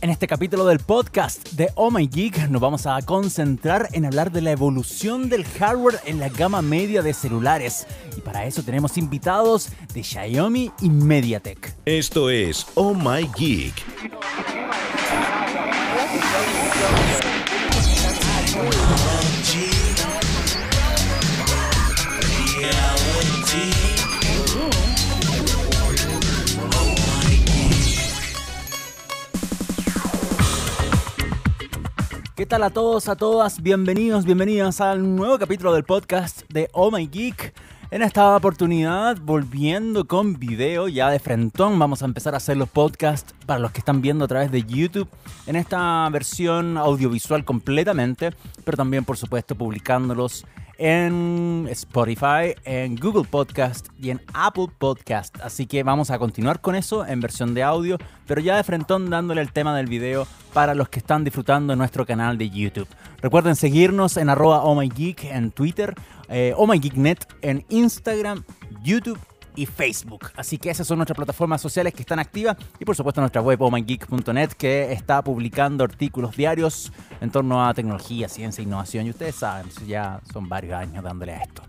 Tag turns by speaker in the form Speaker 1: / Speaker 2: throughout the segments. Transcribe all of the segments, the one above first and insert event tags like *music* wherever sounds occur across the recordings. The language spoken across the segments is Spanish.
Speaker 1: En este capítulo del podcast de Oh My Geek nos vamos a concentrar en hablar de la evolución del hardware en la gama media de celulares. Y para eso tenemos invitados de Xiaomi y MediaTek.
Speaker 2: Esto es Oh My Geek.
Speaker 1: ¿Qué tal a todos, a todas? Bienvenidos, bienvenidas al nuevo capítulo del podcast de Oh My Geek. En esta oportunidad, volviendo con video ya de frentón, vamos a empezar a hacer los podcasts para los que están viendo a través de YouTube en esta versión audiovisual completamente, pero también por supuesto publicándolos en Spotify, en Google Podcast y en Apple Podcast. Así que vamos a continuar con eso en versión de audio, pero ya de frentón dándole el tema del video para los que están disfrutando en nuestro canal de YouTube. Recuerden seguirnos en arroba oh en Twitter, eh, ohmygeeknet en Instagram, YouTube y Facebook. Así que esas son nuestras plataformas sociales que están activas y por supuesto nuestra web ohmygeek.net que está publicando artículos diarios en torno a tecnología, ciencia, innovación y ustedes saben, ya son varios años dándole a esto.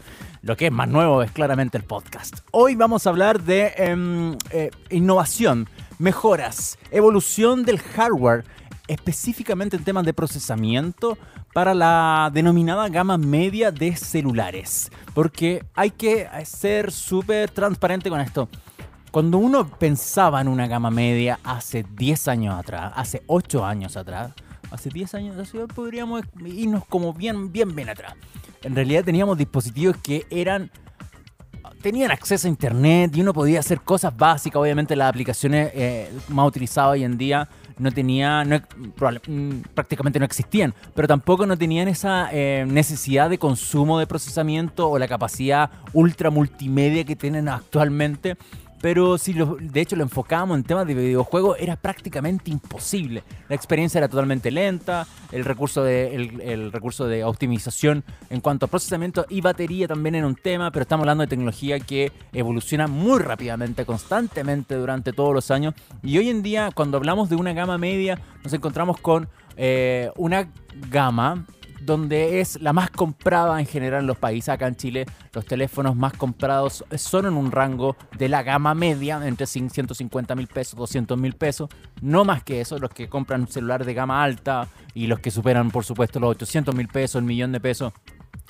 Speaker 1: Lo que es más nuevo es claramente el podcast. Hoy vamos a hablar de em, eh, innovación, mejoras, evolución del hardware, específicamente en temas de procesamiento para la denominada gama media de celulares. Porque hay que ser súper transparente con esto. Cuando uno pensaba en una gama media hace 10 años atrás, hace 8 años atrás, hace 10 años podríamos irnos como bien, bien, bien atrás. En realidad teníamos dispositivos que eran tenían acceso a internet y uno podía hacer cosas básicas. Obviamente las aplicaciones eh, más utilizadas hoy en día no tenía, mm, prácticamente no existían, pero tampoco no tenían esa eh, necesidad de consumo de procesamiento o la capacidad ultra multimedia que tienen actualmente pero si de hecho lo enfocábamos en temas de videojuegos, era prácticamente imposible. La experiencia era totalmente lenta, el recurso, de, el, recurso de optimización en cuanto a procesamiento y batería también era un tema, pero estamos hablando de tecnología que evoluciona muy rápidamente, constantemente durante todos los años. Y hoy en día, cuando hablamos de una gama media, nos encontramos con eh, una gama donde es la más comprada en general en los países. Acá en Chile los teléfonos más comprados son en un rango de la gama media, entre 150 mil pesos, 200 mil pesos. No más que eso, los que compran un celular de gama alta y los que superan por supuesto los 800 mil pesos, el millón de pesos.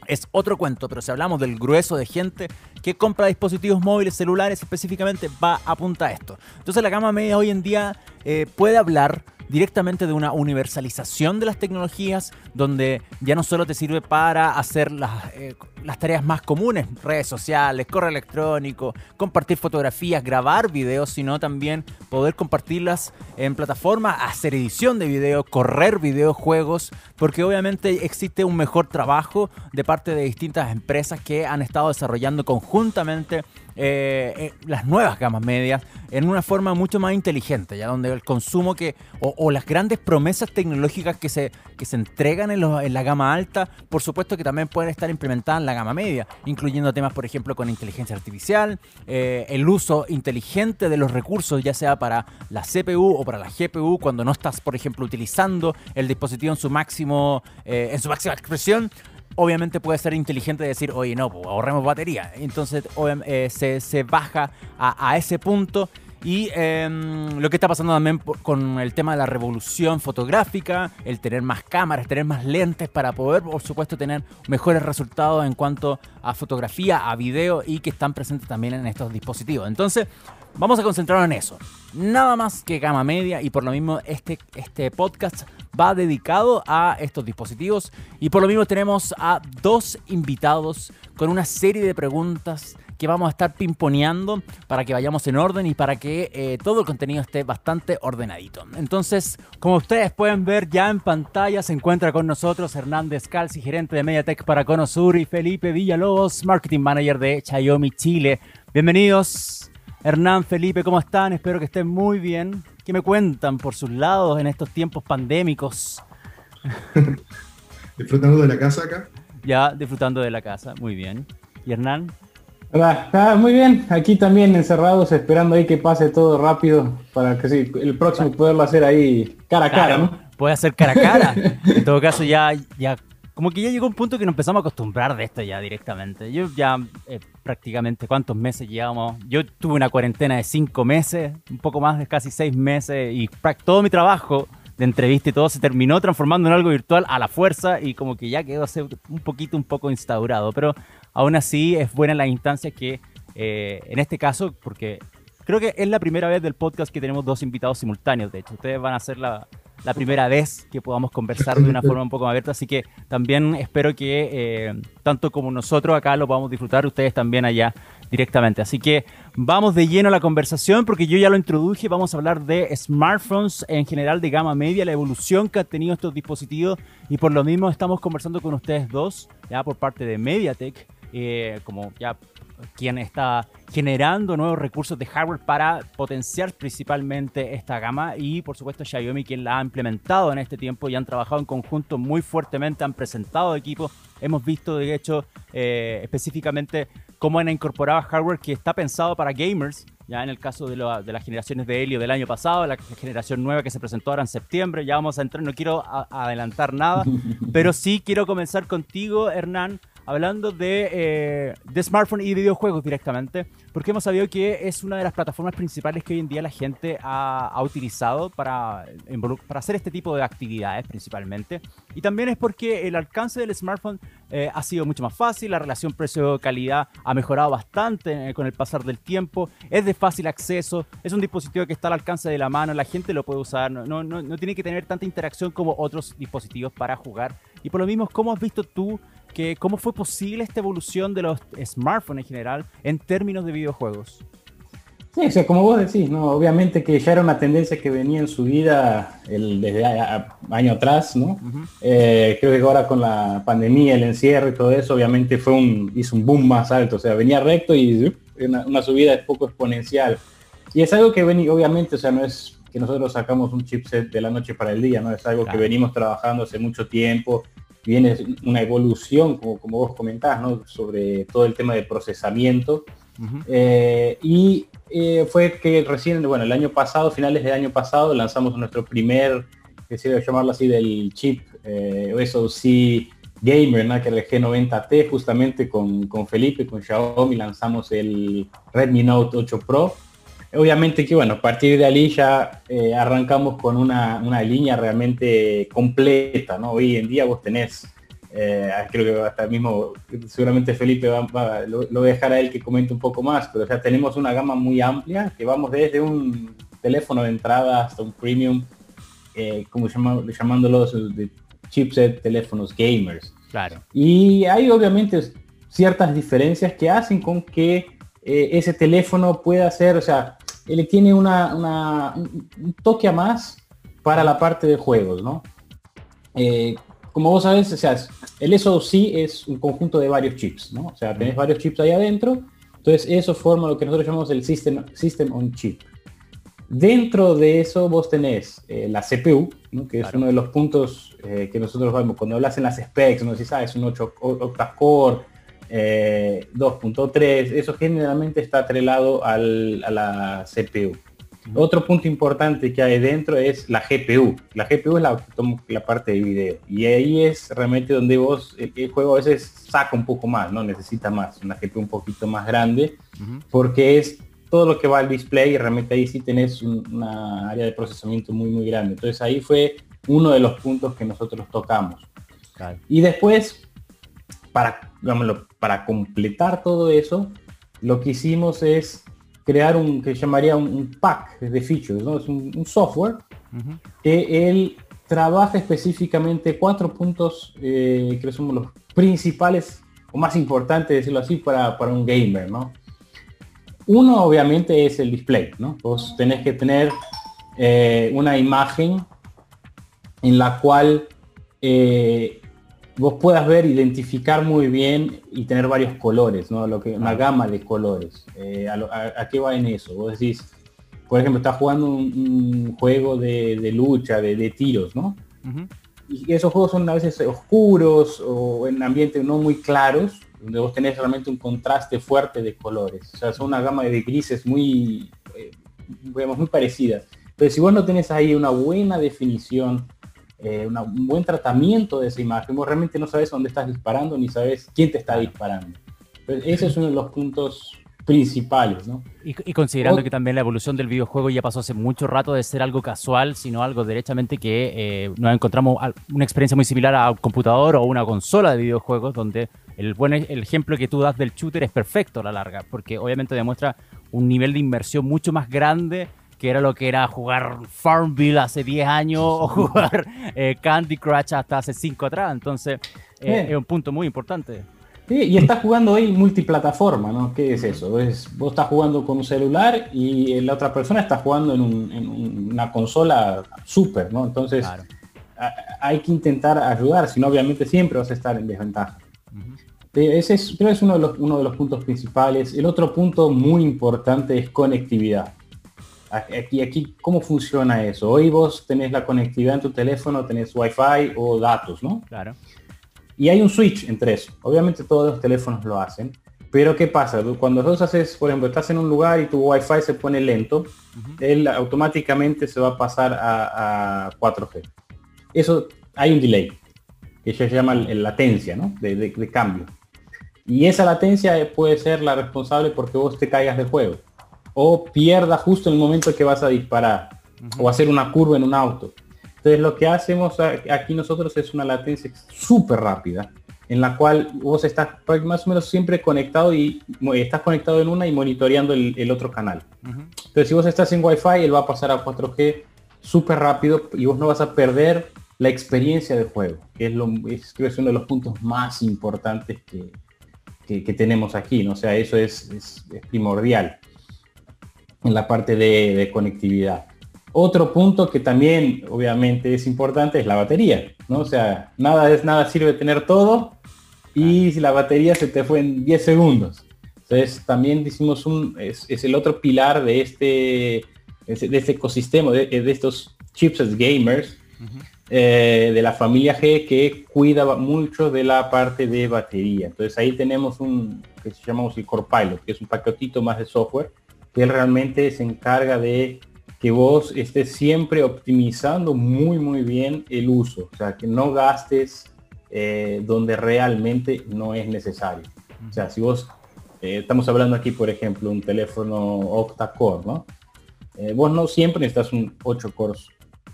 Speaker 1: Es otro cuento, pero si hablamos del grueso de gente que compra dispositivos móviles, celulares específicamente, va a apunta a esto. Entonces la gama media hoy en día eh, puede hablar directamente de una universalización de las tecnologías, donde ya no solo te sirve para hacer las, eh, las tareas más comunes, redes sociales, correo electrónico, compartir fotografías, grabar videos, sino también poder compartirlas en plataformas, hacer edición de video, correr videojuegos, porque obviamente existe un mejor trabajo de parte de distintas empresas que han estado desarrollando conjuntamente eh, eh, las nuevas gamas medias en una forma mucho más inteligente, ya donde el consumo que o, las grandes promesas tecnológicas que se, que se entregan en, la gama alta, por supuesto que también pueden estar implementadas en la gama media, incluyendo temas, por ejemplo, con inteligencia artificial, eh, el uso inteligente de los recursos, ya sea para la CPU o para la GPU, cuando no estás, por ejemplo, utilizando el dispositivo en su máximo, en su máxima expresión obviamente puede ser inteligente decir, oye, no, pues, ahorremos batería. Entonces eh, se, baja a, ese punto. Y em, lo que está pasando también con el tema de la revolución fotográfica, el tener más cámaras, tener más lentes para poder, por supuesto, tener mejores resultados en cuanto a fotografía, a video y que están presentes también en estos dispositivos. Entonces, vamos a concentrarnos en eso. Nada más que gama media y por lo mismo este, este podcast va dedicado a estos dispositivos y por lo mismo tenemos a dos invitados con una serie de preguntas que vamos a estar pimponeando para que vayamos en orden y para que eh, todo el contenido esté bastante ordenadito. Entonces, como ustedes pueden ver ya en pantalla, se encuentra con nosotros Hernández Calci, gerente de Mediatek para Conosur, y Felipe Villalobos, marketing manager de Xiaomi Chile. Bienvenidos. Hernán, Felipe, ¿cómo están? Espero que estén muy bien. ¿Qué me cuentan por sus lados en estos tiempos pandémicos? *laughs*
Speaker 3: disfrutando de la casa acá.
Speaker 1: Ya, disfrutando de la casa, muy bien. ¿Y Hernán?
Speaker 3: Ah, muy bien, aquí también encerrados esperando ahí que pase todo rápido para que sí, el próximo poderlo hacer ahí cara a cara, ¿no?
Speaker 1: Puede hacer cara a cara. *laughs* en todo caso ya, ya, como que ya llegó un punto que nos empezamos a acostumbrar de esto ya directamente. Yo ya eh, prácticamente cuántos meses llevamos. Yo tuve una cuarentena de cinco meses, un poco más de casi seis meses y todo mi trabajo de entrevista y todo se terminó transformando en algo virtual a la fuerza y como que ya quedó un poquito, un poco instaurado. Pero aún así es buena la instancia que eh, en este caso, porque creo que es la primera vez del podcast que tenemos dos invitados simultáneos, de hecho, ustedes van a ser la, la primera vez que podamos conversar de una *laughs* forma un poco más abierta, así que también espero que eh, tanto como nosotros acá lo podamos disfrutar, ustedes también allá directamente. Así que vamos de lleno a la conversación porque yo ya lo introduje, vamos a hablar de smartphones en general de gama media, la evolución que han tenido estos dispositivos. Y por lo mismo estamos conversando con ustedes dos, ya por parte de MediaTek, eh, como ya quien está generando nuevos recursos de hardware para potenciar principalmente esta gama. Y por supuesto Xiaomi quien la ha implementado en este tiempo y han trabajado en conjunto muy fuertemente, han presentado equipos, hemos visto de hecho eh, específicamente cómo han incorporado hardware que está pensado para gamers, ya en el caso de, las generaciones de Helio del año pasado, la generación nueva que se presentó ahora en septiembre, ya vamos a entrar, no quiero adelantar nada, *laughs* pero sí quiero comenzar contigo Hernán hablando de, eh, de smartphone y videojuegos directamente, porque hemos sabido que es una de las plataformas principales que hoy en día la gente ha, utilizado para, para hacer este tipo de actividades principalmente. Y también es porque el alcance del smartphone eh, ha sido mucho más fácil, la relación precio-calidad ha mejorado bastante eh, con el pasar del tiempo, es de fácil acceso, es un dispositivo que está al alcance de la mano, la gente lo puede usar, no, no, no tiene que tener tanta interacción como otros dispositivos para jugar. Y por lo mismo, ¿cómo has visto tú que cómo fue posible esta evolución de los smartphones en general en términos de videojuegos.
Speaker 3: Sí, o sea, como vos decís, ¿no? Obviamente que ya era una tendencia que venía en su vida el, desde año atrás, ¿no? Eh, creo que ahora con la pandemia, el encierro y todo eso, obviamente fue un, hizo un boom más alto, o sea, venía recto y uh, una, una subida es poco exponencial. Y es algo que venía, obviamente, o sea, no es que nosotros sacamos un chipset de la noche para el día, ¿no? Es algo que venimos trabajando hace mucho tiempo, viene una evolución, como, como vos comentás, ¿no? sobre todo el tema de procesamiento. Eh, y eh, fue que recién, bueno, el año pasado, finales del año pasado, lanzamos nuestro primer, que se llamarlo así, del chip eh, SoC Gamer, ¿no? que era el G90T, justamente con, con Felipe, con Xiaomi, lanzamos el Redmi Note 8 Pro Obviamente que bueno, a partir de ahí ya eh, arrancamos con una, línea realmente completa, ¿no? Hoy en día vos tenés, eh, creo que hasta mismo, seguramente Felipe va, lo, voy a dejar a él que comente un poco más, pero ya tenemos una gama muy amplia, que vamos desde un teléfono de entrada hasta un premium, eh, como llamándolos de chipset teléfonos gamers.
Speaker 1: Claro.
Speaker 3: Y hay obviamente ciertas diferencias que hacen con que ese teléfono pueda ser, o sea, él tiene una, un toque a más para la parte de juegos, ¿no? Eh, como vos sabés, o sea, el SoC es un conjunto de varios chips, ¿no? O sea, tenés varios chips ahí adentro, entonces eso forma lo que nosotros llamamos el System, system on Chip. Dentro de eso vos tenés eh, la CPU, ¿no? que es uno de los puntos eh, que nosotros vemos cuando hablas en las specs, no si sabes, un 8 octa-core, 2.3, eh, eso generalmente está atrelado a la CPU. Otro punto importante que hay dentro es la GPU. La GPU es la, la parte de video. Y ahí es realmente donde vos, el, juego a veces saca un poco más, ¿no? Necesita más, una GPU un poquito más grande, porque es todo lo que va al display y realmente ahí sí tenés una área de procesamiento muy, muy grande. Entonces ahí fue uno de los puntos que nosotros tocamos. Y después, para para completar todo eso, lo que hicimos es crear un que llamaría un, pack de features, ¿no? Es un, software que él trabaja específicamente cuatro puntos eh, que son los principales o más importantes, decirlo así, para, un gamer, ¿no? Uno obviamente es el display, ¿no? Vos tenés que tener eh, una imagen en la cual eh, vos puedas ver, identificar muy bien y tener varios colores, ¿no? Lo que, una gama de colores. Eh, a, qué va en eso? Vos decís, por ejemplo, estás jugando un, juego de, lucha, de, tiros, ¿no? Y esos juegos son a veces oscuros o en ambientes no muy claros. donde vos tenés realmente un contraste fuerte de colores. O sea, son una gama de grises muy, eh, muy parecidas. Pero si vos no tenés ahí una buena definición, eh, un buen tratamiento de esa imagen, vos realmente no sabes dónde estás disparando ni sabes quién te está disparando. ese es uno de los puntos principales, ¿no?
Speaker 1: Y, considerando que también la evolución del videojuego ya pasó hace mucho rato de ser algo casual, sino algo derechamente que eh, nos encontramos una experiencia muy similar a un computador o una consola de videojuegos, donde el buen el ejemplo que tú das del shooter es perfecto a la larga, porque obviamente demuestra un nivel de inversión mucho más grande que era lo que era jugar Farmville hace 10 años o jugar eh, Candy Crush hasta hace 5 atrás. Entonces, eh, es un punto muy importante.
Speaker 3: Sí, y estás jugando hoy multiplataforma, ¿no? ¿Qué es eso? Es, vos estás jugando con un celular y la otra persona está jugando en, una consola super, ¿no? Entonces, hay que intentar ayudar, si no, obviamente siempre vas a estar en desventaja. Ese es, creo es uno de, los, uno de los puntos principales. El otro punto muy importante es conectividad. Aquí, aquí, ¿cómo funciona eso? Hoy vos tenés la conectividad en tu teléfono, tenés wifi o datos, ¿no?
Speaker 1: Claro.
Speaker 3: Y hay un switch entre eso. Obviamente todos los teléfonos lo hacen. Pero ¿qué pasa? Cuando vos haces, por ejemplo, estás en un lugar y tu wifi se pone lento, él automáticamente se va a pasar a, 4G. Eso hay un delay, que se llama latencia, ¿no? de cambio. Y esa latencia puede ser la responsable porque vos te caigas de juego o pierda justo en el momento que vas a disparar o hacer una curva en un auto. Entonces lo que hacemos aquí nosotros es una latencia súper rápida en la cual vos estás más o menos siempre conectado y estás conectado en una y monitoreando el, otro canal. Entonces si vos estás en Wi-Fi, él va a pasar a 4G súper rápido y vos no vas a perder la experiencia de juego, que es, lo, es, creo que es uno de los puntos más importantes que, que, tenemos aquí, ¿no? O sea, eso es, es primordial en la parte de, conectividad. Otro punto que también obviamente es importante es la batería, ¿no? O sea, nada es nada sirve tener todo y si la batería se te fue en 10 segundos. Entonces también decimos un es, el otro pilar de este de este ecosistema de, estos chipsets gamers eh, de la familia G que cuida mucho de la parte de batería. Entonces ahí tenemos un que se llama el Core Pilot, que es un paquetito más de software que él realmente se encarga de que vos estés siempre optimizando muy muy bien el uso, o sea, que no gastes eh, donde realmente no es necesario. O sea, si vos, eh, estamos hablando aquí, por ejemplo, un teléfono octa-core, ¿no? Eh, vos no siempre necesitas un 8 cores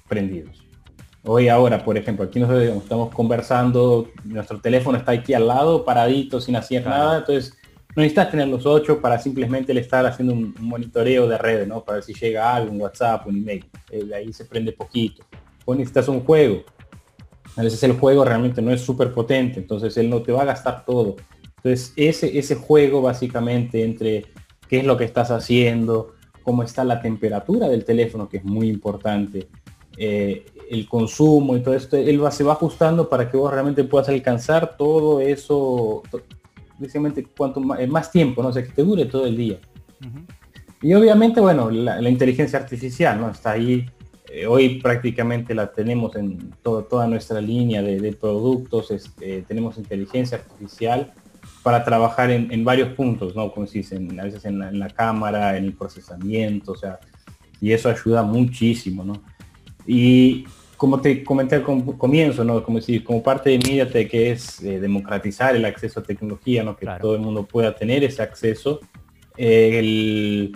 Speaker 3: prendidos. Hoy ahora, por ejemplo, aquí nosotros estamos conversando, nuestro teléfono está aquí al lado, paradito, sin hacer nada, entonces no necesitas tener los ocho para simplemente le estar haciendo un, monitoreo de redes, ¿no? Para ver si llega algo, un WhatsApp, un email. Ahí se prende poquito. O necesitas un juego. A veces el juego realmente no es súper potente, entonces él no te va a gastar todo. Entonces ese, ese juego básicamente entre qué es lo que estás haciendo, cómo está la temperatura del teléfono, que es muy importante, eh, el consumo y todo esto, él va, se va ajustando para que vos realmente puedas alcanzar todo eso, precisamente cuanto eh, más, tiempo, no sé, que te dure todo el día. Y obviamente, bueno, la, inteligencia artificial, ¿no? Está ahí, eh, hoy prácticamente la tenemos en todo, toda nuestra línea de, productos, este, tenemos inteligencia artificial para trabajar en, varios puntos, ¿no? Como se dice, a veces en la, en la, cámara, en el procesamiento, o sea, y eso ayuda muchísimo, ¿no? Y como te comenté al comienzo, ¿no? Como decir, como parte de MediaTek que es eh, democratizar el acceso a tecnología, ¿no? Que todo el mundo pueda tener ese acceso. Eh,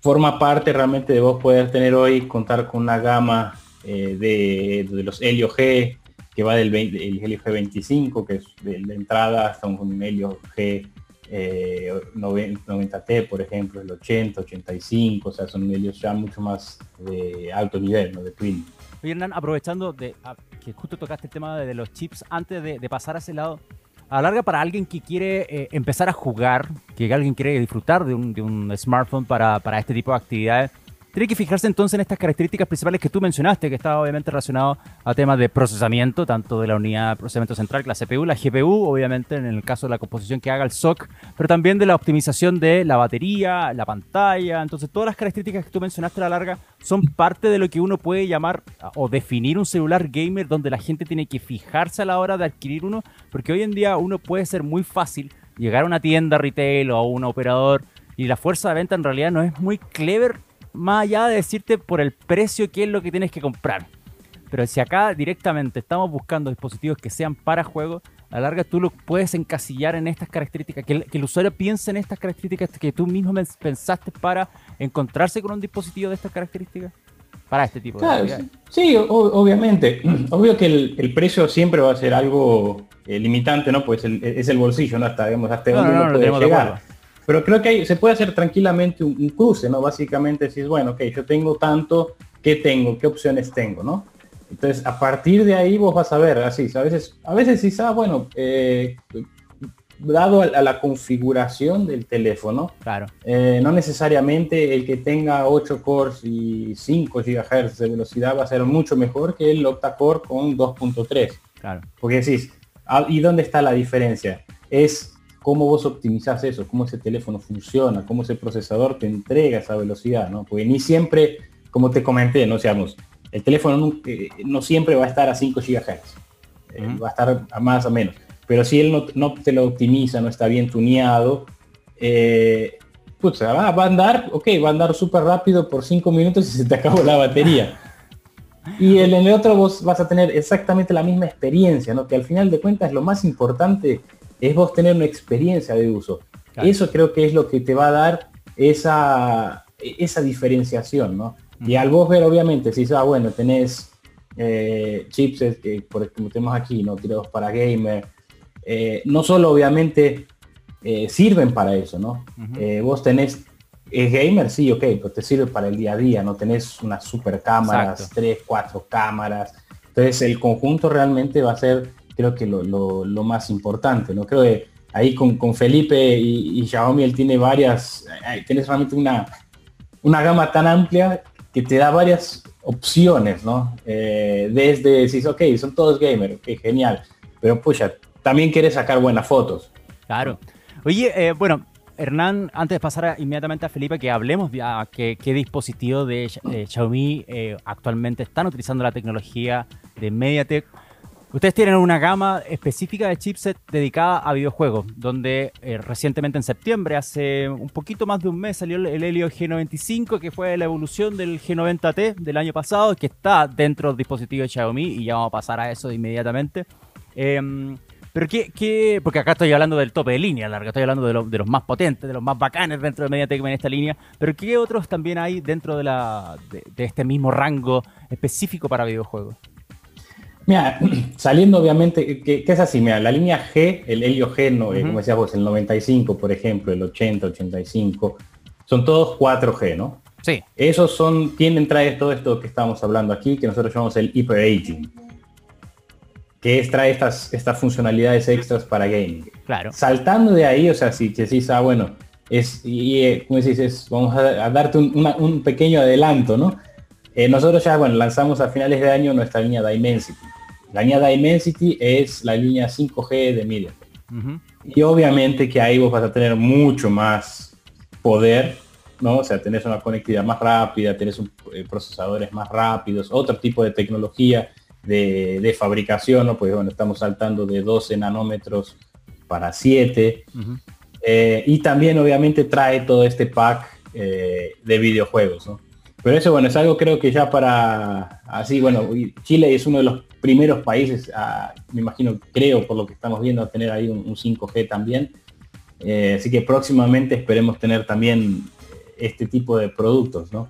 Speaker 3: forma parte realmente de vos poder tener hoy, contar con una gama eh, de, los Helio G, que va del el Helio G25, que es de, entrada hasta un Helio G 90T, por ejemplo, el 80, 85, o sea, son helios ya mucho más de alto nivel, ¿no? De twin.
Speaker 1: Oye, aprovechando de que justo tocaste el tema de, los chips, antes de, pasar a ese lado, a la larga para alguien que quiere eh, empezar a jugar, que alguien quiere disfrutar de un, smartphone para, este tipo de actividades, tiene que fijarse entonces en estas características principales que tú mencionaste, que está obviamente relacionado a temas de procesamiento, tanto de la unidad de procesamiento central, la CPU, la GPU, obviamente en el caso de la composición que haga el SOC, pero también de la optimización de la batería, la pantalla. Entonces, todas las características que tú mencionaste a la larga son parte de lo que uno puede llamar o definir un celular gamer donde la gente tiene que fijarse a la hora de adquirir uno, porque hoy en día uno puede ser muy fácil llegar a una tienda retail o a un operador y la fuerza de venta en realidad no es muy clever más allá de decirte por el precio qué es lo que tienes que comprar. Pero si acá directamente estamos buscando dispositivos que sean para juego, a la larga tú lo puedes encasillar en estas características, que el, usuario piense en estas características que tú mismo pensaste para encontrarse con un dispositivo de estas características. Para este tipo
Speaker 3: de
Speaker 1: de
Speaker 3: Sí, obviamente. *clears throat* Obvio que el, precio siempre va a ser algo eh, limitante, ¿no? Pues es el bolsillo, ¿no? Hasta, digamos, hasta donde no, puede llegar. Pero creo que se puede hacer tranquilamente un, cruce, ¿no? Básicamente decís, bueno, ok, yo tengo tanto, ¿qué tengo? ¿Qué opciones tengo, no? Entonces, a partir de ahí vos vas a ver, así, a veces, a veces sí, ah, bueno, eh, dado a, la configuración del teléfono,
Speaker 1: claro.
Speaker 3: Eh, no necesariamente el que tenga 8 cores y 5 GHz de velocidad va a ser mucho mejor que el octa-core con 2.3.
Speaker 1: Claro.
Speaker 3: Porque decís, ah, ¿y dónde está la diferencia? Es cómo vos optimizás eso, cómo ese teléfono funciona, cómo ese procesador te entrega esa velocidad, ¿no? Porque ni siempre, como te comenté, no seamos, el teléfono no, eh, siempre va a estar a 5 GHz, eh, va a estar a más o menos. Pero si él no, te lo optimiza, no está bien tuneado, eh, pues va, va, a andar, ok, va a andar súper rápido por 5 minutos y se te acabó la batería. *laughs* Y en el otro vos vas a tener exactamente la misma experiencia, ¿no? Que al final de cuentas lo más importante es vos tener una experiencia de uso. Eso creo que es lo que te va a dar esa, esa diferenciación, ¿no? Y al vos ver, obviamente, si ah, bueno, tenés eh, chips, que por como tenemos aquí, ¿no? Tirados para gamer, eh, no solo obviamente eh, sirven para eso, ¿no? vos tenés, es gamer, sí, ok, pero te sirve para el día a día, no tenés unas super cámaras, tres, cuatro cámaras. Entonces el conjunto realmente va a ser creo que lo, más importante, ¿no? Creo que ahí con, Felipe y, Xiaomi él tiene varias, tienes realmente una, una gama tan amplia que te da varias opciones, ¿no? Eh, desde decís, ok, son todos gamers, ok, genial, pero pucha, también quieres sacar buenas fotos.
Speaker 1: Claro. Oye, eh, bueno, Hernán, antes de pasar inmediatamente a Felipe, que hablemos de qué, qué dispositivo de eh, Xiaomi actualmente están utilizando la tecnología de MediaTek Ustedes tienen una gama específica de chipset dedicada a videojuegos, donde eh, recientemente en septiembre, hace un poquito más de un mes, salió el Helio G95, que fue la evolución del G90T del año pasado, que está dentro del dispositivo de Xiaomi, y ya vamos a pasar a eso inmediatamente. Em, pero qué, porque acá estoy hablando del tope de línea, larga, estoy hablando de, los más potentes, de los más bacanes dentro de MediaTek en esta línea, pero ¿qué otros también hay dentro de, de este mismo rango específico para videojuegos?
Speaker 3: Mira, *clears throat* saliendo obviamente, que, es así, mira, la línea G, el Helio G, no, eh, como decías vos, el 95, por ejemplo, el 80, 85, son todos 4G, ¿no?
Speaker 1: Sí.
Speaker 3: Esos son, tienen, trae todo esto que estamos hablando aquí, que nosotros llamamos el Hyper Aging, que es, trae estas, estas funcionalidades extras para gaming.
Speaker 1: Claro.
Speaker 3: Saltando de ahí, o sea, si decís, ah, bueno, es, y, eh, como decís, vamos a, darte un, un, pequeño adelanto, ¿no? Eh, nosotros ya, bueno, lanzamos a finales de año nuestra línea Dimensity la línea Dimensity es la línea 5G de MediaTek. Y obviamente que ahí vos vas a tener mucho más poder, ¿no? O sea, tenés una conectividad más rápida, tenés eh, procesadores más rápidos, otro tipo de tecnología de, fabricación, ¿no? Pues bueno, estamos saltando de 12 nanómetros para 7. Eh, y también obviamente trae todo este pack eh, de videojuegos, ¿no? Pero eso, bueno, es algo creo que ya para, así, bueno, Chile es uno de los primeros países, me imagino, creo, por lo que estamos viendo, a tener ahí un, 5G también. Eh, así que próximamente esperemos tener también este tipo de productos, ¿no?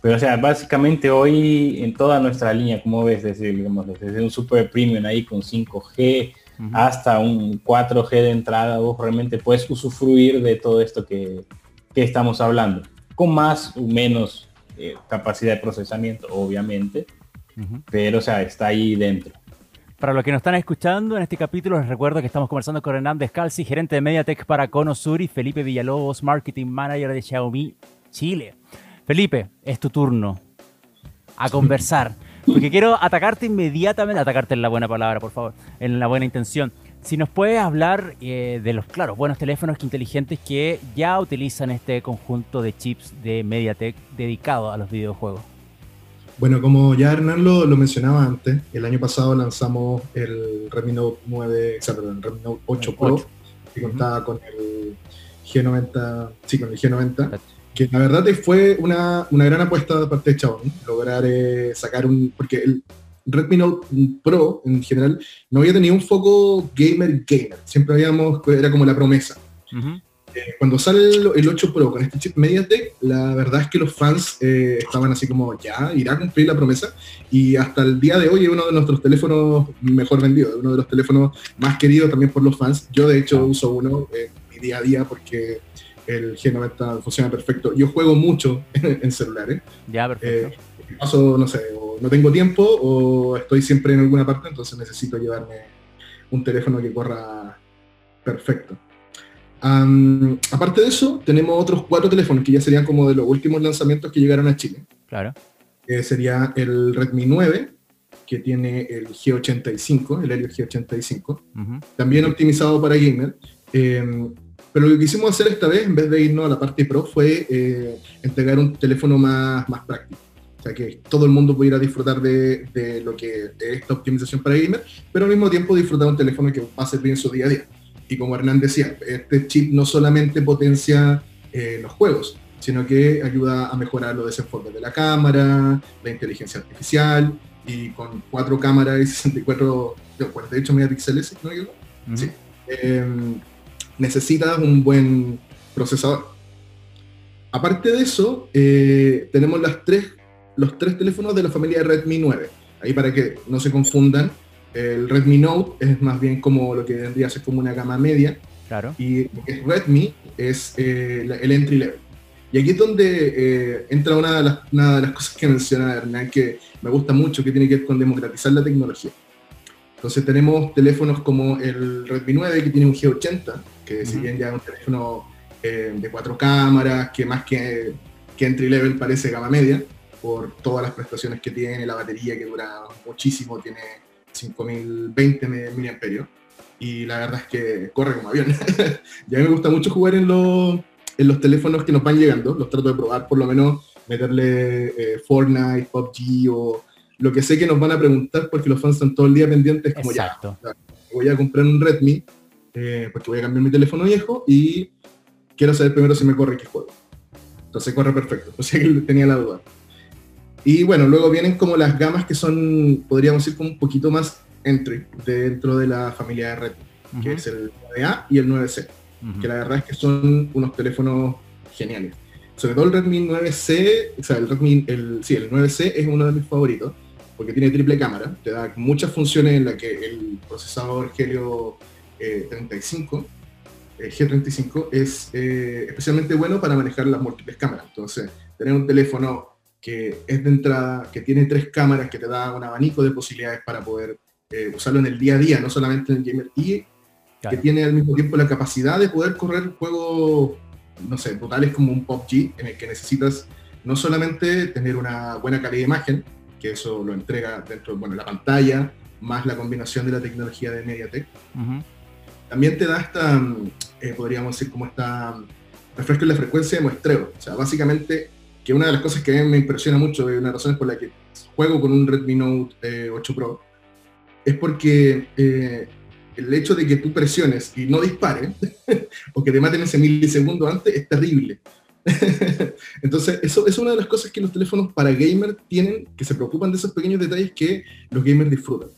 Speaker 3: Pero o sea, básicamente hoy en toda nuestra línea, como ves, desde, digamos, desde un super premium ahí con 5G hasta un 4G de entrada, vos realmente puedes usufruir de todo esto que, estamos hablando, con más o menos eh, capacidad de procesamiento, obviamente, pero, o sea, está ahí dentro.
Speaker 1: Para los que nos están escuchando en este capítulo, les recuerdo que estamos conversando con Hernán Descalzi, gerente de MediaTek para Cono Sur y Felipe Villalobos, marketing manager de Xiaomi Chile. Felipe, es tu turno a conversar. Porque quiero atacarte inmediatamente, atacarte en la buena palabra, por favor, en la buena intención. Si nos puedes hablar eh, de los, claro, buenos teléfonos inteligentes que ya utilizan este conjunto de chips de MediaTek dedicado a los videojuegos.
Speaker 4: Bueno, como ya Hernán lo, mencionaba antes, el año pasado lanzamos el Redmi Note 9, o sea, perdón, el Redmi Note 8 Pro, que contaba con el G90, sí, con el G90, que la verdad fue una, gran apuesta de parte de Xiaomi, lograr eh, sacar un, porque el Redmi Note Pro en general no había tenido un foco gamer gamer, siempre habíamos, era como la promesa. Eh, cuando sale el, 8 Pro con este chip MediaTek, la verdad es que los fans eh, estaban así como, ya, irá a cumplir la promesa. Y hasta el día de hoy es uno de nuestros teléfonos mejor vendidos, uno de los teléfonos más queridos también por los fans. Yo de hecho uso uno en mi día a día porque el G90 funciona perfecto. Yo juego mucho *laughs* en celulares.
Speaker 1: Ya, perfecto.
Speaker 4: Eh, paso, no sé, o no tengo tiempo o estoy siempre en alguna parte, entonces necesito llevarme un teléfono que corra perfecto aparte de eso, tenemos otros cuatro teléfonos que ya serían como de los últimos lanzamientos que llegaron a Chile.
Speaker 1: Claro.
Speaker 4: sería el Redmi 9, que tiene el G85, el Helio G85, también optimizado para gamer. Em, pero lo que quisimos hacer esta vez, en vez de irnos a la parte Pro, fue eh, entregar un teléfono más, más práctico. Sea, que todo el mundo pudiera disfrutar de, de lo que es esta optimización para gamer, pero al mismo tiempo disfrutar un teléfono que va a servir en su día a día. Y como Hernán decía, este chip no solamente potencia eh, los juegos, sino que ayuda a mejorar los desenfoques de la cámara, la inteligencia artificial, y con cuatro cámaras y 64, 48 megapíxeles, ¿no? sí. Em, necesitas un buen procesador. Aparte de eso, eh, tenemos las tres, los tres teléfonos de la familia Redmi 9. Ahí para que no se confundan, el Redmi Note es más bien como lo que vendría a ser como una gama media.
Speaker 1: Claro.
Speaker 4: Y el Redmi es eh, el entry level. Y aquí es donde eh, entra una de, las, una de, las, cosas que menciona Hernán que me gusta mucho, que tiene que ver con democratizar la tecnología. Entonces tenemos teléfonos como el Redmi 9 que tiene un G80, que si bien ya es un teléfono eh, de cuatro cámaras, que más que, que entry level parece gama media, por todas las prestaciones que tiene, la batería que dura muchísimo, tiene 5020 mAh y la verdad es que corre como avión. *laughs* ya me gusta mucho jugar en los, en los teléfonos que nos van llegando, los trato de probar, por lo menos meterle eh, Fortnite, PUBG o lo que sé que nos van a preguntar porque los fans están todo el día pendientes como ya, voy a comprar un Redmi eh, porque voy a cambiar mi teléfono viejo y quiero saber primero si me corre qué juego. Entonces corre perfecto, *laughs* o sea que tenía la duda. Y bueno, luego vienen como las gamas que son, podríamos decir, como un poquito más entry dentro de la familia de red, que es el 9A y el 9C, que la verdad es que son unos teléfonos geniales. Sobre todo el Redmi 9C, o sea, el Redmi, el, sí, el 9C es uno de mis favoritos, porque tiene triple cámara, te da muchas funciones en las que el procesador Helio 35, eh, G35, es eh, especialmente bueno para manejar las múltiples cámaras. Entonces, tener un teléfono que es de entrada, que tiene tres cámaras, que te da un abanico de posibilidades para poder eh, usarlo en el día a día, no solamente en el gamer, y que tiene al mismo tiempo la capacidad de poder correr juegos, no sé, totales como un PUBG, en el que necesitas no solamente tener una buena calidad de imagen, que eso lo entrega dentro de la pantalla, más la combinación de la tecnología de MediaTek, también te da esta, eh, podríamos decir, como esta refresco en la frecuencia de muestreo. O sea, básicamente que una de las cosas que a mí me impresiona mucho, y una razones por la que juego con un Redmi Note 8 eh, Pro, es porque eh, el hecho de que tú presiones y no dispares, *laughs* o que te maten ese milisegundo antes, es terrible. *laughs* Entonces, eso es una de las cosas que los teléfonos para gamer tienen, que se preocupan de esos pequeños detalles que los gamers disfrutan.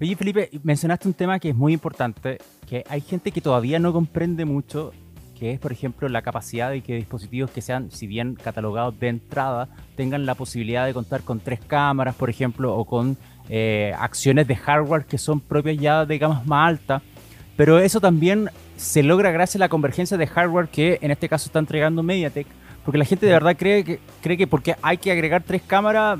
Speaker 1: Oye, Felipe, mencionaste un tema que es muy importante, que hay gente que todavía no comprende mucho que es, por ejemplo, la capacidad de que dispositivos que sean, si bien catalogados de entrada, tengan la posibilidad de contar con tres cámaras, por ejemplo, o con eh, acciones de hardware que son propias ya de gamas más altas. Pero eso también se logra gracias a la convergencia de hardware que en este caso está entregando MediaTek, porque la gente de verdad cree que, cree que porque hay que agregar tres cámaras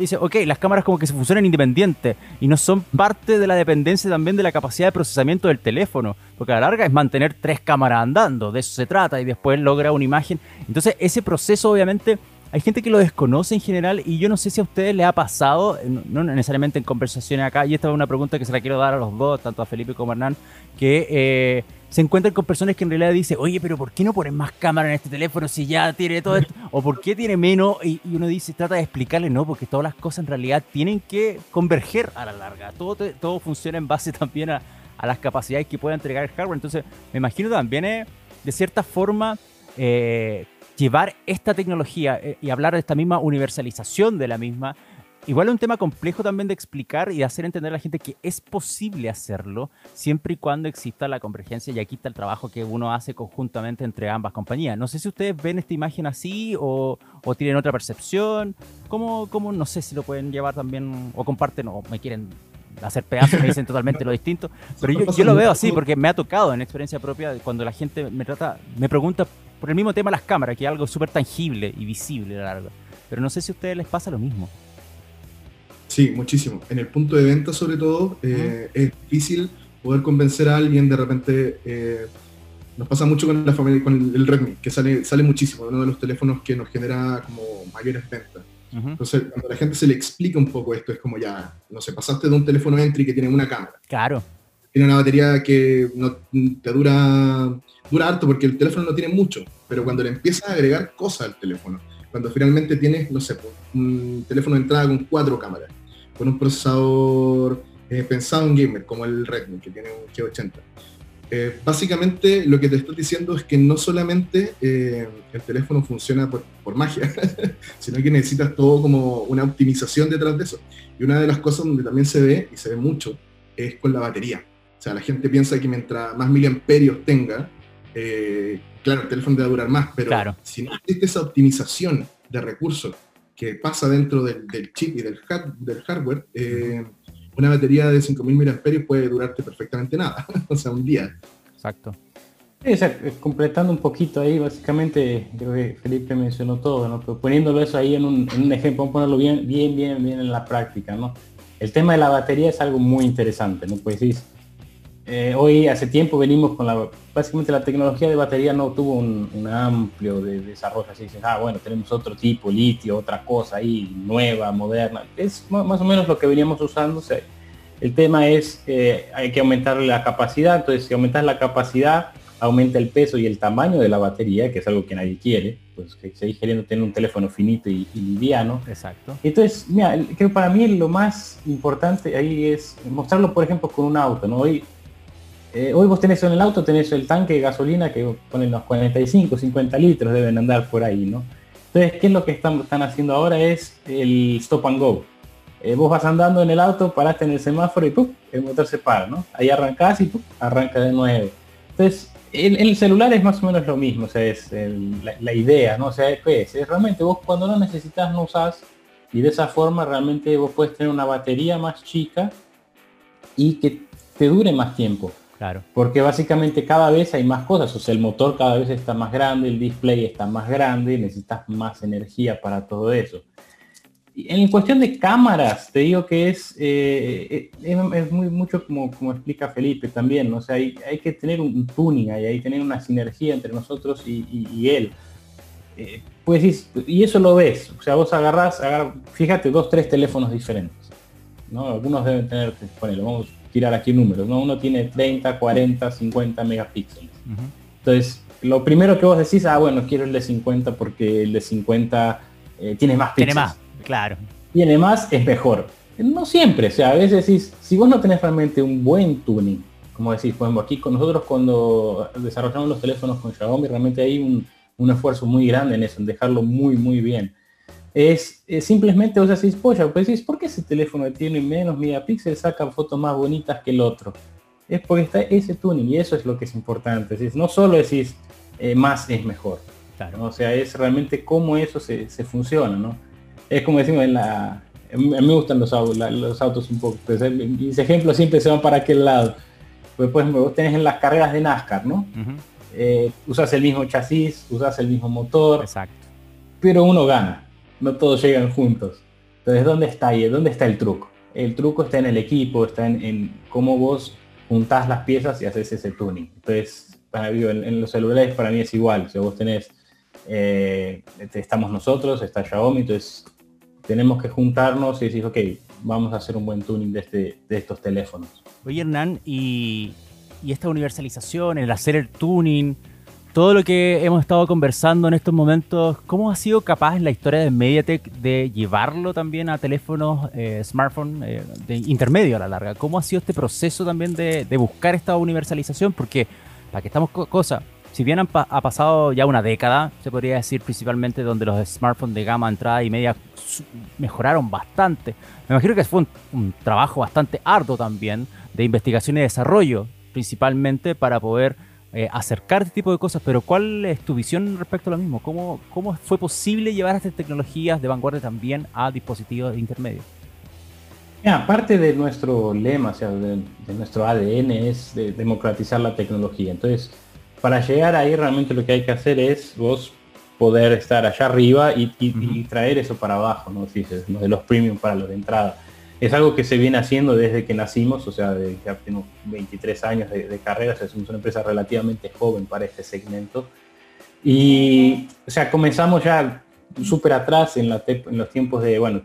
Speaker 1: dice, ok, las cámaras como que se funcionan independientes y no son parte de la dependencia también de la capacidad de procesamiento del teléfono, porque a la larga es mantener tres cámaras andando, de eso se trata, y después logra una imagen. Entonces ese proceso obviamente hay gente que lo desconoce en general y yo no sé si a ustedes les ha pasado, no necesariamente en conversaciones acá, y esta es una pregunta que se la quiero dar a los dos, tanto a Felipe como a Hernán, que eh, se encuentran con personas que en realidad dicen, oye, pero ¿por qué no ponen más cámara en este teléfono si ya tiene todo esto? ¿O por qué tiene menos? Y, uno dice, trata de explicarle, no, porque todas las cosas en realidad tienen que converger a la larga. Todo, todo funciona en base *laughs* también a, las capacidades que pueda entregar el hardware. Entonces, me imagino también, eh, de cierta forma, eh, llevar esta tecnología eh, y hablar de esta misma universalización de la misma, igual es un tema complejo también de explicar y de hacer entender a la gente que es posible hacerlo siempre y cuando exista la convergencia y aquí está el trabajo que uno hace conjuntamente entre ambas compañías. No sé si ustedes ven esta imagen así o, tienen otra percepción, ¿Cómo, ¿Cómo, no sé si lo pueden llevar también o comparten o me quieren hacer pedazos, me dicen totalmente lo distinto, pero yo, yo lo veo así porque me ha tocado en experiencia propia cuando la gente me trata, me pregunta por el mismo tema las cámaras, que es algo súper tangible y visible a la larga. Pero no sé si a ustedes les pasa lo mismo.
Speaker 4: Sí, muchísimo. En el punto de venta, sobre todo, eh, es difícil poder convencer a alguien de repente. Eh, nos pasa mucho con la familia, con el, Redmi, que sale, sale muchísimo, uno de los teléfonos que nos genera como mayores ventas. Entonces, cuando la gente se le explica un poco esto, es como ya, no sé, pasaste de un teléfono entry que tiene una cámara.
Speaker 1: Claro.
Speaker 4: Tiene una batería que no te dura dura harto porque el teléfono no tiene mucho, pero cuando le empiezas a agregar cosas al teléfono, cuando finalmente tienes, no sé, un teléfono de entrada con cuatro cámaras, con un procesador eh, pensado en gamer, como el Redmi, que tiene un G80. Eh, básicamente lo que te estoy diciendo es que no solamente eh, el teléfono funciona por, por magia, *laughs* sino que necesitas todo como una optimización detrás de eso. Y una de las cosas donde también se ve, y se ve mucho, es con la batería. O sea, la gente piensa que mientras más miliamperios tenga, eh, claro, el teléfono debe durar más, pero si no existe esa optimización de recursos que pasa dentro del, chip y del, del hardware, eh, una batería de 5.000 mAh puede durarte perfectamente nada, *laughs* o sea, un día.
Speaker 1: Exacto.
Speaker 3: completando un poquito ahí, básicamente, creo que Felipe mencionó todo, ¿no? Pero poniéndolo eso ahí en un, en un ejemplo, vamos a ponerlo bien, bien, bien, bien en la práctica, ¿no? El tema de la batería es algo muy interesante, ¿no? Pues decir, eh, hoy hace tiempo venimos con la, básicamente la tecnología de batería no tuvo un, amplio de desarrollo, así dicen, ah, bueno, tenemos otro tipo, litio, otra cosa ahí, nueva, moderna, es más o menos lo que veníamos usando, el tema es, eh, hay que aumentar la capacidad, entonces si aumentas la capacidad, aumenta el peso y el tamaño de la batería, que es algo que nadie quiere, pues que seguís queriendo tener un teléfono finito y, y liviano.
Speaker 1: Exacto.
Speaker 3: Entonces, mira, creo para mí lo más importante ahí es mostrarlo, por ejemplo, con un auto, ¿no? Hoy eh, hoy vos tenés en el auto, tenés el tanque de gasolina que ponen los 45, 50 litros, deben andar por ahí, ¿no? Entonces, ¿qué es lo que están, están haciendo ahora? Es el stop and go. Eh, vos vas andando en el auto, paraste en el semáforo y el motor se para, ¿no? Ahí arrancás y arranca de nuevo. Entonces, el, el, celular es más o menos lo mismo, o sea, es la, idea, ¿no? O sea, ¿qué es? es? Realmente vos cuando no necesitas no usás y de esa forma realmente vos puedes tener una batería más chica y que te dure más tiempo. Porque básicamente cada vez hay más cosas, o sea, el motor cada vez está más grande, el display está más grande, necesitas más energía para todo eso. En cuestión de cámaras, te digo que es, eh, eh, es, muy mucho como, como explica Felipe también, o sea, hay, hay que tener un tuning, hay, hay tener una sinergia entre nosotros y, él. Eh, pues y eso lo ves, o sea, vos agarrás, fíjate, dos, tres teléfonos diferentes. ¿no? Algunos deben tener, ponelo, vamos tirar aquí números, ¿no? Uno tiene 30, 40, 50 megapíxeles. Entonces, lo primero que vos decís, ah, bueno, quiero el de 50 porque el de 50 eh, tiene más
Speaker 1: píxeles. Tiene más, claro.
Speaker 3: Tiene más, es mejor. No siempre, o sea, a veces decís, si vos no tenés realmente un buen tuning, como decís, por ejemplo, aquí con nosotros cuando desarrollamos los teléfonos con Xiaomi, realmente hay un, un esfuerzo muy grande en eso, en dejarlo muy, muy bien es, simplemente vos decís, polla, pues decís, ¿por qué ese teléfono tiene menos megapíxeles saca fotos más bonitas que el otro? Es porque está ese tuning y eso es lo que es importante. Es no solo decís eh, más es mejor. Claro. O sea, es realmente cómo eso se, funciona, ¿no? Es como decimos en la... A mí me gustan los, los autos un poco. Pues, mis ejemplos siempre se van para aquel lado. Pues, ejemplo, vos tenés en las carreras de NASCAR, ¿no? Eh, usas el mismo chasis, usas el mismo motor.
Speaker 1: Exacto.
Speaker 3: Pero uno gana no todos llegan juntos. Entonces, ¿dónde está ahí? ¿Dónde está el truco? El truco está en el equipo, está en, cómo vos juntás las piezas y haces ese tuning. Entonces, para mí, en, los celulares para mí es igual. Si vos tenés, eh, estamos nosotros, está Xiaomi, entonces tenemos que juntarnos y decir, ok, vamos a hacer un buen tuning de, este, de estos teléfonos.
Speaker 1: Oye, Hernán, y, y esta universalización, el hacer el tuning, todo lo que hemos estado conversando en estos momentos, ¿cómo ha sido capaz la historia de Mediatek de llevarlo también a teléfonos, eh, smartphone, eh, de intermedio a la larga? ¿Cómo ha sido este proceso también de, buscar esta universalización? Porque, para que estamos cosas, si bien ha pasado ya una década, se podría decir principalmente donde los smartphones de gama entrada y media mejoraron bastante. Me imagino que fue un trabajo bastante arduo también de investigación y desarrollo, principalmente para poder eh, acercar este tipo de cosas, pero ¿cuál es tu visión respecto a lo mismo? ¿Cómo, cómo fue posible llevar estas tecnologías de vanguardia también a dispositivos intermedios?
Speaker 3: Ya, parte de nuestro lema, o sea, de, nuestro ADN es democratizar la tecnología. Entonces, para llegar ahí realmente lo que hay que hacer es vos poder estar allá arriba y, traer eso para abajo, ¿no? de los premium para los de entrada es algo que se viene haciendo desde que nacimos, o sea, de, ya tengo 23 años de, carrera, o sea, somos una empresa relativamente joven para este segmento. Y, o sea, comenzamos ya súper atrás en, los tiempos de, bueno,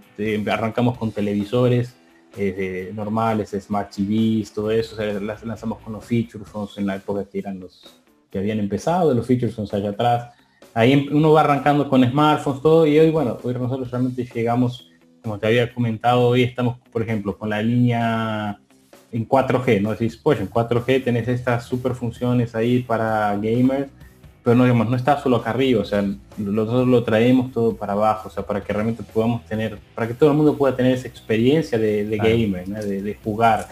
Speaker 3: arrancamos con televisores eh, normales, Smart TVs, todo eso, o sea, lanzamos con los feature phones en la época que eran los que habían empezado, los feature phones allá atrás. Ahí em, uno va arrancando con smartphones, todo, y hoy, bueno, hoy nosotros realmente llegamos como te había comentado, hoy estamos, por ejemplo, con la línea en 4G, ¿no? Decís, pues en 4G tenés estas super funciones ahí para gamers, pero no digamos, no está solo acá arriba, o sea, nosotros lo traemos todo para abajo, o sea, para que realmente podamos tener, para que todo el mundo pueda tener esa experiencia de, gamer, de, jugar.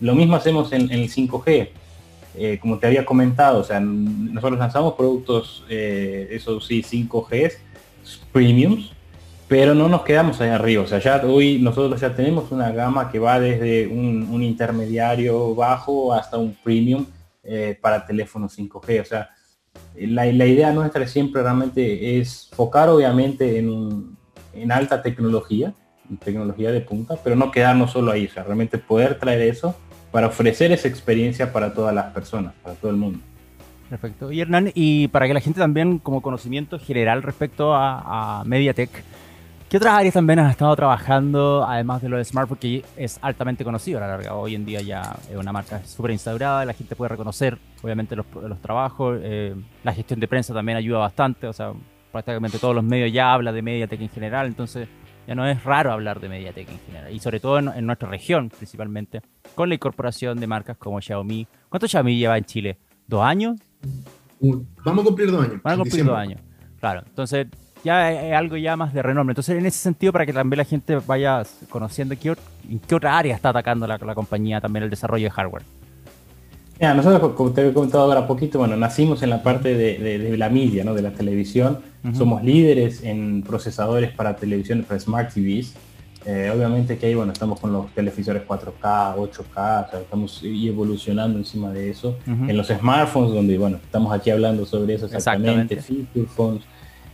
Speaker 3: Lo mismo hacemos en, el 5G. Eh, como te había comentado, o sea, nosotros lanzamos productos, eh, eso sí, 5G, premiums, pero no nos quedamos ahí arriba. O sea, ya hoy nosotros ya tenemos una gama que va desde un, intermediario bajo hasta un premium eh, para teléfonos 5G. O sea, la, idea nuestra siempre realmente es focar obviamente en, en alta tecnología, tecnología de punta, pero no quedarnos solo ahí. O sea, realmente poder traer eso para ofrecer esa experiencia para todas las personas, para todo el mundo.
Speaker 1: Perfecto. Y Hernán, y para que la gente también como conocimiento general respecto a, a MediaTek, ¿Qué otras áreas también has estado trabajando, además de lo de Smart, porque es altamente conocido a la larga? Hoy en día ya es una marca súper instaurada, la gente puede reconocer, obviamente, los, los trabajos. Eh, la gestión de prensa también ayuda bastante, o sea, prácticamente todos los medios ya hablan de Mediatek en general, entonces ya no es raro hablar de Mediatek en general, y sobre todo en, nuestra región, principalmente, con la incorporación de marcas como Xiaomi. ¿Cuánto Xiaomi lleva en Chile? ¿Dos años?
Speaker 4: Vamos a cumplir dos años.
Speaker 1: Vamos a cumplir dos años. Claro, entonces ya es algo ya más de renombre. Entonces, en ese sentido, para que también la gente vaya conociendo qué, en qué otra área está atacando la, compañía también el desarrollo de hardware.
Speaker 3: Ya, nosotros, como te he comentado ahora poquito, bueno, nacimos en la parte de, la media, ¿no? de la televisión. Somos líderes en procesadores para televisión, para Smart TVs. Eh, obviamente que ahí, bueno, estamos con los televisores 4K, 8K, o sea, estamos evolucionando encima de eso. En los smartphones, donde, bueno, estamos aquí hablando sobre eso exactamente, feature phones,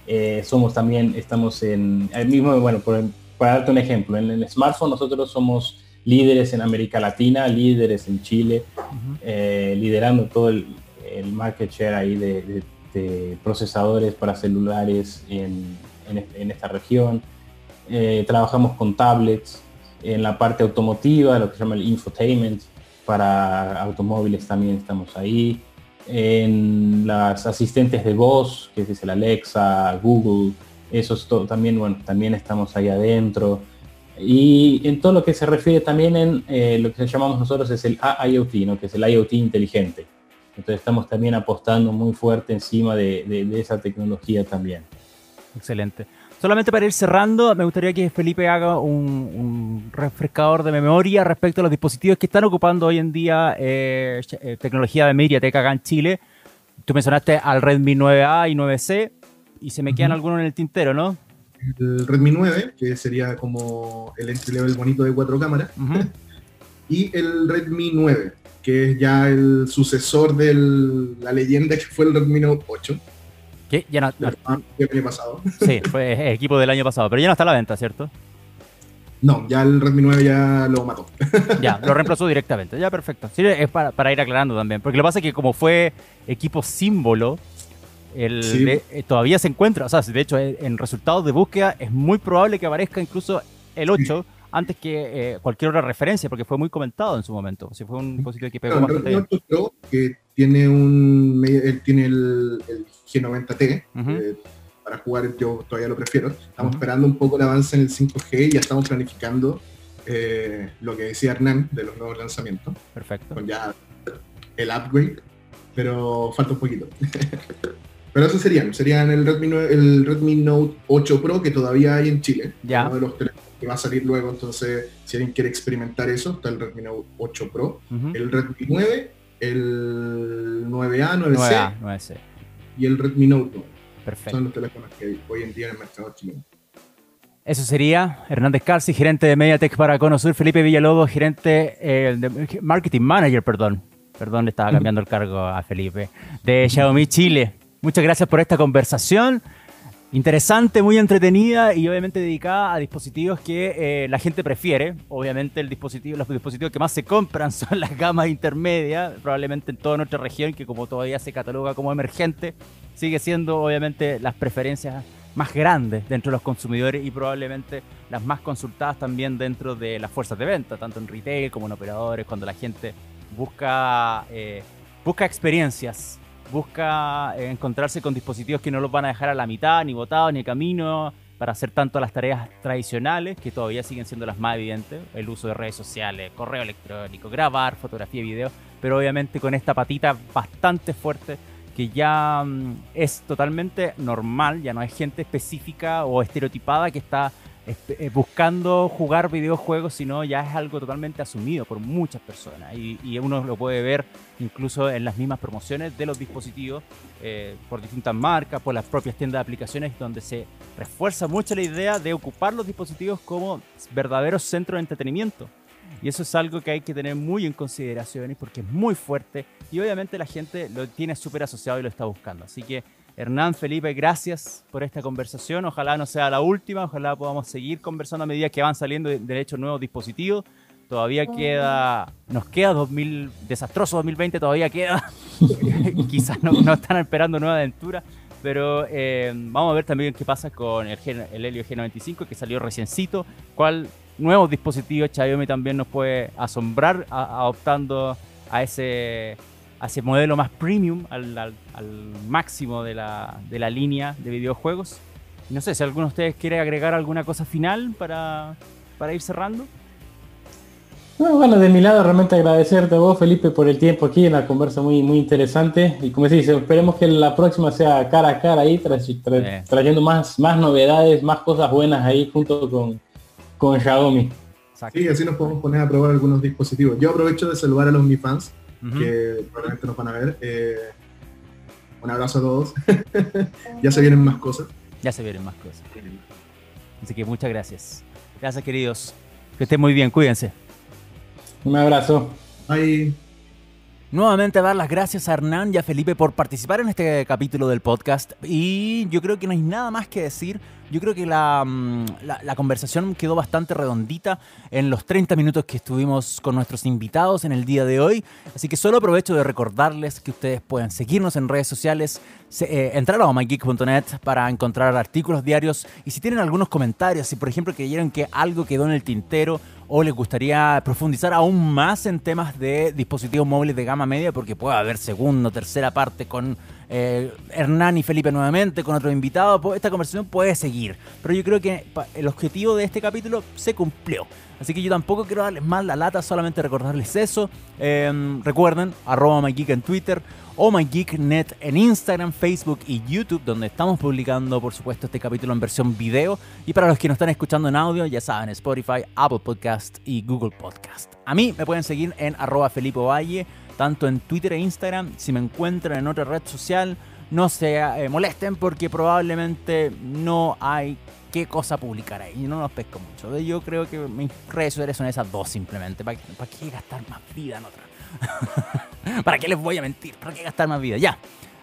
Speaker 3: eh, somos también, estamos en el mismo, bueno, para darte un ejemplo, en el smartphone nosotros somos líderes en América Latina, líderes en Chile, eh, liderando todo el, market share ahí de, procesadores para celulares en, esta región. Eh, trabajamos con tablets, en la parte automotiva, lo que se llama el infotainment, para automóviles también estamos ahí en las asistentes de voz, que es el Alexa, Google, eso es todo, también, bueno, también estamos ahí adentro. Y en todo lo que se refiere también en eh, lo que llamamos nosotros es el IoT, ¿no? que es el IoT inteligente. Entonces estamos también apostando muy fuerte encima de esa tecnología también.
Speaker 1: Excelente. Solamente para ir cerrando, me gustaría que Felipe haga un, refrescador de memoria respecto a los dispositivos que están ocupando hoy en día eh, eh, tecnología de MediaTek acá en Chile. Tú mencionaste al Redmi 9A y 9C y se me quedan algunos en el tintero, ¿no?
Speaker 4: El Redmi 9, que sería como el entry level bonito de cuatro cámaras, *laughs* y el Redmi 9, que es ya el sucesor de la leyenda que fue el Redmi Note 8
Speaker 1: ¿Qué? Ya no,
Speaker 4: el año pasado.
Speaker 1: Sí, fue equipo del año pasado, pero ya no está a la venta, ¿cierto?
Speaker 4: No, ya el Redmi 9 ya lo mató. *laughs*
Speaker 1: Ya, lo reemplazó directamente. Ya, perfecto. Sí, es para, para ir aclarando también. Porque lo que pasa es que como fue equipo símbolo, el
Speaker 4: Sí.
Speaker 1: de- eh, todavía se encuentra. O sea, de hecho, eh, en resultados de búsqueda es muy probable que aparezca incluso el 8 antes que eh, cualquier otra referencia, porque fue muy comentado en su momento. Si fue un dispositivo que pegó
Speaker 4: Claro,
Speaker 1: bastante
Speaker 4: Redmi
Speaker 1: bien.
Speaker 4: 8 Pro, que tiene un él tiene el, el G90T,
Speaker 1: Ujú.
Speaker 4: eh, para jugar yo todavía lo prefiero. Estamos esperando un poco el avance en el 5G y ya estamos planificando eh, lo que decía Hernán de los nuevos lanzamientos,
Speaker 1: Perfecto.
Speaker 4: con ya el upgrade, pero falta un poquito. *laughs* pero eso serían, serían el Redmi, 9 el Redmi Note 8 Pro que todavía hay en Chile,
Speaker 1: Ya.
Speaker 4: uno de los teléfonos que va a salir luego, entonces si alguien quiere experimentar eso, está el Redmi Note 8 Pro, el Redmi 9, el 9A, 9C
Speaker 1: 9A, 9C.
Speaker 4: y el Redmi Note 9.
Speaker 1: Perfecto.
Speaker 4: Son los teléfonos que hay hoy en día en el mercado chileno.
Speaker 1: Eso sería Hernández Calci, gerente de Mediatek para Conosur, Felipe Villalobos, gerente eh, de Marketing Manager, perdón. Perdón, le estaba cambiando el cargo a Felipe. De Xiaomi Chile. Muchas gracias por esta conversación. Interesante, muy entretenida y obviamente dedicada a dispositivos que eh, la gente prefiere. Obviamente el dispositivo, los dispositivos que más se compran *laughs* son las gamas intermedias, probablemente en toda nuestra región, que como todavía se cataloga como emergente, sigue siendo obviamente las preferencias más grandes dentro de los consumidores y probablemente las más consultadas también dentro de las fuerzas de venta, tanto en retail como en operadores, cuando la gente busca, eh, busca experiencias, busca eh, encontrarse con dispositivos que no los van a dejar a la mitad, ni botados, ni camino, para hacer tanto las tareas tradicionales, que todavía siguen siendo las más evidentes, el uso de redes sociales, correo electrónico, grabar, fotografía y video, pero obviamente con esta patita bastante fuerte que ya mm, es totalmente normal, ya no hay gente específica o estereotipada que está buscando jugar videojuegos, sino ya es algo totalmente asumido por muchas personas. Y, y uno lo puede ver incluso en las mismas promociones de los dispositivos eh, por distintas marcas, por las propias tiendas de aplicaciones, donde se refuerza mucho la idea de ocupar los dispositivos como verdaderos centros de entretenimiento. Y eso es algo que hay que tener muy en consideración porque es muy fuerte y obviamente la gente lo tiene súper asociado y lo está buscando. Así que Hernán, Felipe, gracias por esta conversación. Ojalá no sea la última, ojalá podamos seguir conversando a medida que van saliendo de, hecho nuevos dispositivos. Todavía queda, nos queda 2000, desastroso 2020, todavía queda. *laughs* Quizás no, no están esperando nueva aventura, pero eh, vamos a ver también qué pasa con el, G- el Helio G95 que salió reciencito. ¿Cuál nuevos dispositivos Xiaomi también nos puede asombrar a- adoptando a ese, a ese modelo más premium, al, al- al máximo de la, de la línea de videojuegos? Y No sé si alguno de ustedes quiere agregar alguna cosa final para, para ir cerrando.
Speaker 3: No, bueno, de mi lado realmente agradecerte a vos, Felipe, por el tiempo aquí, una conversa muy, muy interesante. Y como se dice, esperemos que la próxima sea cara a cara ahí, tra- tra-
Speaker 1: Sí.
Speaker 3: trayendo más, más novedades, más cosas buenas ahí junto con, con Xiaomi.
Speaker 1: Exacto.
Speaker 4: Sí, así nos podemos poner a probar algunos dispositivos. Yo aprovecho de saludar a los Mi fans Que probablemente nos van a ver. Eh, un abrazo a todos. *laughs* ya se vienen más cosas.
Speaker 1: Ya se vienen más cosas. Así que muchas gracias. Gracias, queridos. Que estén muy bien, cuídense.
Speaker 3: Un abrazo.
Speaker 4: Hay
Speaker 1: Nuevamente dar las gracias a Hernán y a Felipe por participar en este capítulo del podcast. Y yo creo que no hay nada más que decir. Yo creo que la, mm, la- conversación quedó bastante redondita en los 30 minutos que estuvimos con nuestros invitados en el día de hoy. Así que solo aprovecho de recordarles que ustedes pueden seguirnos en redes sociales, eh, entrar a omageek.net para encontrar artículos diarios. Y si tienen algunos comentarios, si por ejemplo creyeron que algo quedó en el tintero o les gustaría profundizar aún más en temas de dispositivos móviles de gama media, porque puede haber segunda tercera parte con eh, Hernán y Felipe nuevamente, con otro invitado, esta conversación puede seguir. Pero yo creo que el objetivo de este capítulo se cumplió. Así que yo tampoco quiero darles más la lata, solamente recordarles eso. Eh, recuerden, arroba MyGeek en Twitter o MyGeekNet en Instagram, Facebook y YouTube, donde estamos publicando, por supuesto, este capítulo en versión video. Y para los que nos están escuchando en audio, ya saben, Spotify, Apple Podcast y Google Podcast. A mí me pueden seguir en arroba Felipe Valle, tanto en Twitter e Instagram. Si me encuentran en otra red social, no se eh, molesten porque probablemente no hay qué cosa publicar ahí. No los pesco mucho. Yo creo que mis redes sociales son esas dos simplemente. ¿Para, para qué gastar más vida en otra? *laughs* ¿Para qué les voy a mentir? ¿Para qué gastar más vida? Ya.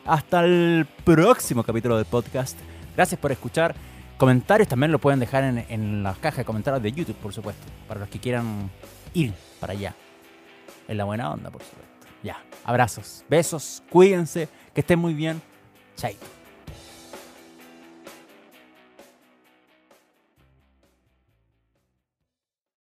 Speaker 1: Hasta el próximo capítulo del podcast. Gracias por escuchar. comentarios también lo pueden dejar en, en la caja de comentarios de YouTube, por supuesto. Para los que quieran ir para allá. En la buena onda, por supuesto. Ya. Abrazos, besos, cuídense, que estén muy bien. Chaito.